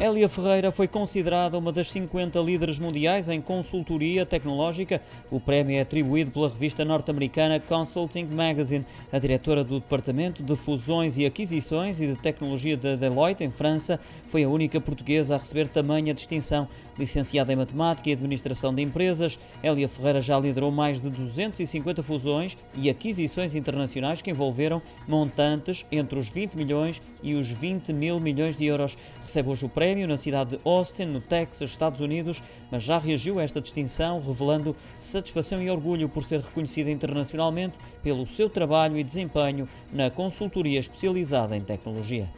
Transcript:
Hélia Ferreira foi considerada uma das 50 líderes mundiais em consultoria tecnológica. O prémio é atribuído pela revista norte-americana Consulting Magazine. A diretora do Departamento de Fusões e Aquisições e de Tecnologia da Deloitte, em França, foi a única portuguesa a receber tamanha distinção. Licenciada em Matemática e Administração de Empresas, Hélia Ferreira já liderou mais de 250 fusões e aquisições internacionais que envolveram montantes entre os 20 milhões e os 20 mil milhões de euros. Recebe hoje o prémio prémio na cidade de Austin, no Texas, Estados Unidos, mas já reagiu a esta distinção, revelando satisfação e orgulho por ser reconhecida internacionalmente pelo seu trabalho e desempenho na consultoria especializada em tecnologia.